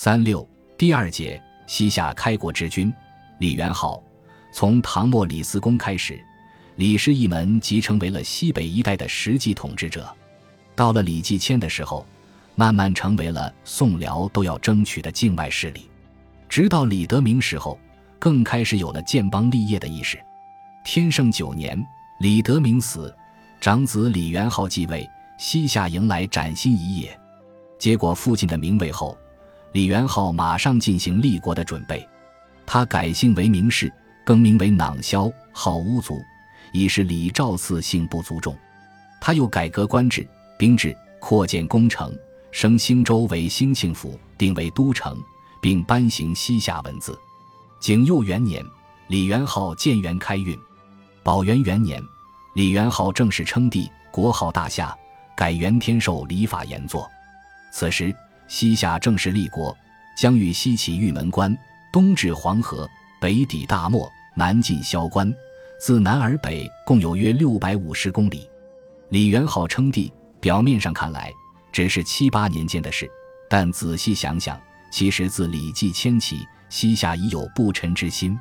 三六第二节，西夏开国之君李元昊，从唐末李嗣恭开始，李氏一门即成为了西北一带的实际统治者。到了李继迁的时候，慢慢成为了宋辽都要争取的境外势力。直到李德明时候，更开始有了建邦立业的意识。天圣九年，李德明死，长子李元昊继位，西夏迎来崭新一页。结果父亲的名位后，李元昊马上进行立国的准备。他改姓为明氏，更名为囊萧，号乌族，以示李赵次姓不足重。他又改革官制、兵制，扩建宫城，升兴州为兴庆府，定为都城，并颁行西夏文字。景佑元年，李元昊建元开运。宝元元年，李元昊正式称帝，国号大夏，改元天授礼法严作。此时，西夏正式立国，将欲西起玉门关，东至黄河，北抵大漠，南进萧关，自南而北共有约六百五十公里。李元昊称帝，表面上看来只是七八年间的事，但仔细想想，其实自李继迁起，西夏已有不臣之心，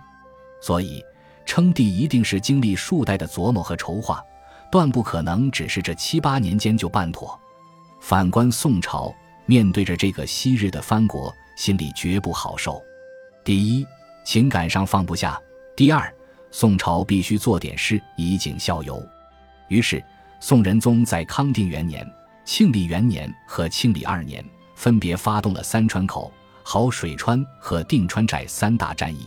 所以。称帝一定是经历数代的琢磨和筹划，断不可能只是这七八年间就办妥。反观宋朝，面对着这个昔日的藩国，心里绝不好受。第一，情感上放不下；第二，宋朝必须做点事以儆效尤。于是，宋仁宗在康定元年、庆历元年和庆历二年，分别发动了三川口、好水川和定川寨三大战役。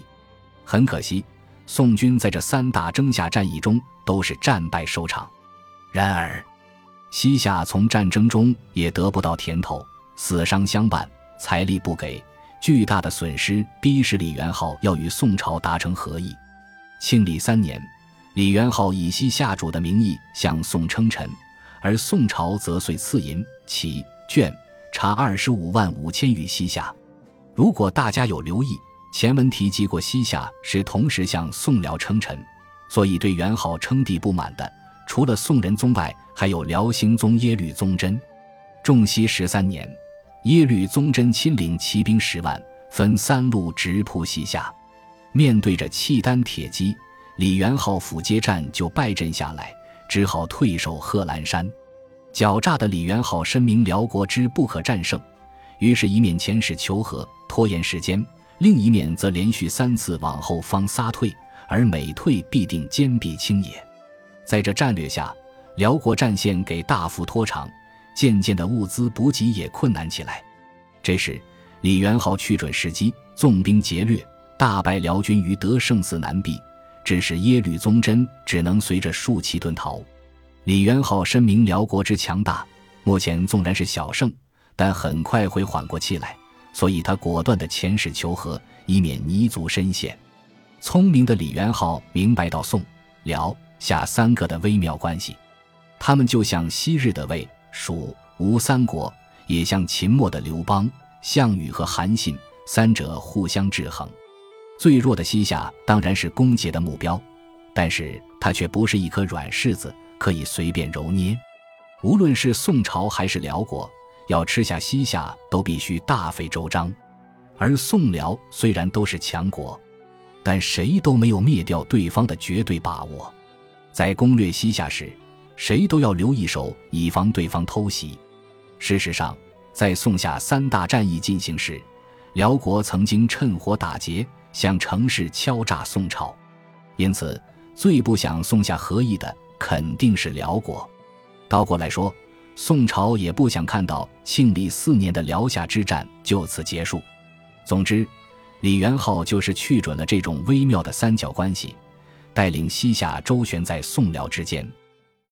很可惜。宋军在这三大征夏战役中都是战败收场，然而，西夏从战争中也得不到甜头，死伤相伴，财力不给，巨大的损失逼使李元昊要与宋朝达成和议。庆历三年，李元昊以西夏主的名义向宋称臣，而宋朝则遂赐银、旗、绢、茶二十五万五千余西夏。如果大家有留意。前文提及过，西夏是同时向宋辽称臣，所以对元昊称帝不满的，除了宋仁宗外，还有辽兴宗耶律宗真。重熙十三年，耶律宗真亲领骑兵十万，分三路直扑西夏。面对着契丹铁骑，李元昊府接战就败阵下来，只好退守贺兰山。狡诈的李元昊深明辽国之不可战胜，于是，一面遣使求和，拖延时间。另一面则连续三次往后方撒退，而每退必定坚壁清野。在这战略下，辽国战线给大幅拖长，渐渐的物资补给也困难起来。这时，李元昊去准时机，纵兵劫掠，大败辽军于德胜寺南壁，致使耶律宗真只能随着数骑遁逃。李元昊深明辽国之强大，目前纵然是小胜，但很快会缓过气来。所以他果断的遣使求和，以免泥足深陷。聪明的李元昊明白到宋、辽、夏三个的微妙关系，他们就像昔日的魏、蜀、吴三国，也像秦末的刘邦、项羽和韩信，三者互相制衡。最弱的西夏当然是攻讦的目标，但是它却不是一颗软柿子，可以随便揉捏。无论是宋朝还是辽国。要吃下西夏，都必须大费周章。而宋辽虽然都是强国，但谁都没有灭掉对方的绝对把握。在攻略西夏时，谁都要留一手，以防对方偷袭。事实上，在宋夏三大战役进行时，辽国曾经趁火打劫，向城市敲诈宋朝。因此，最不想宋夏合议的肯定是辽国。倒过来说。宋朝也不想看到庆历四年的辽夏之战就此结束。总之，李元昊就是去准了这种微妙的三角关系，带领西夏周旋在宋辽之间。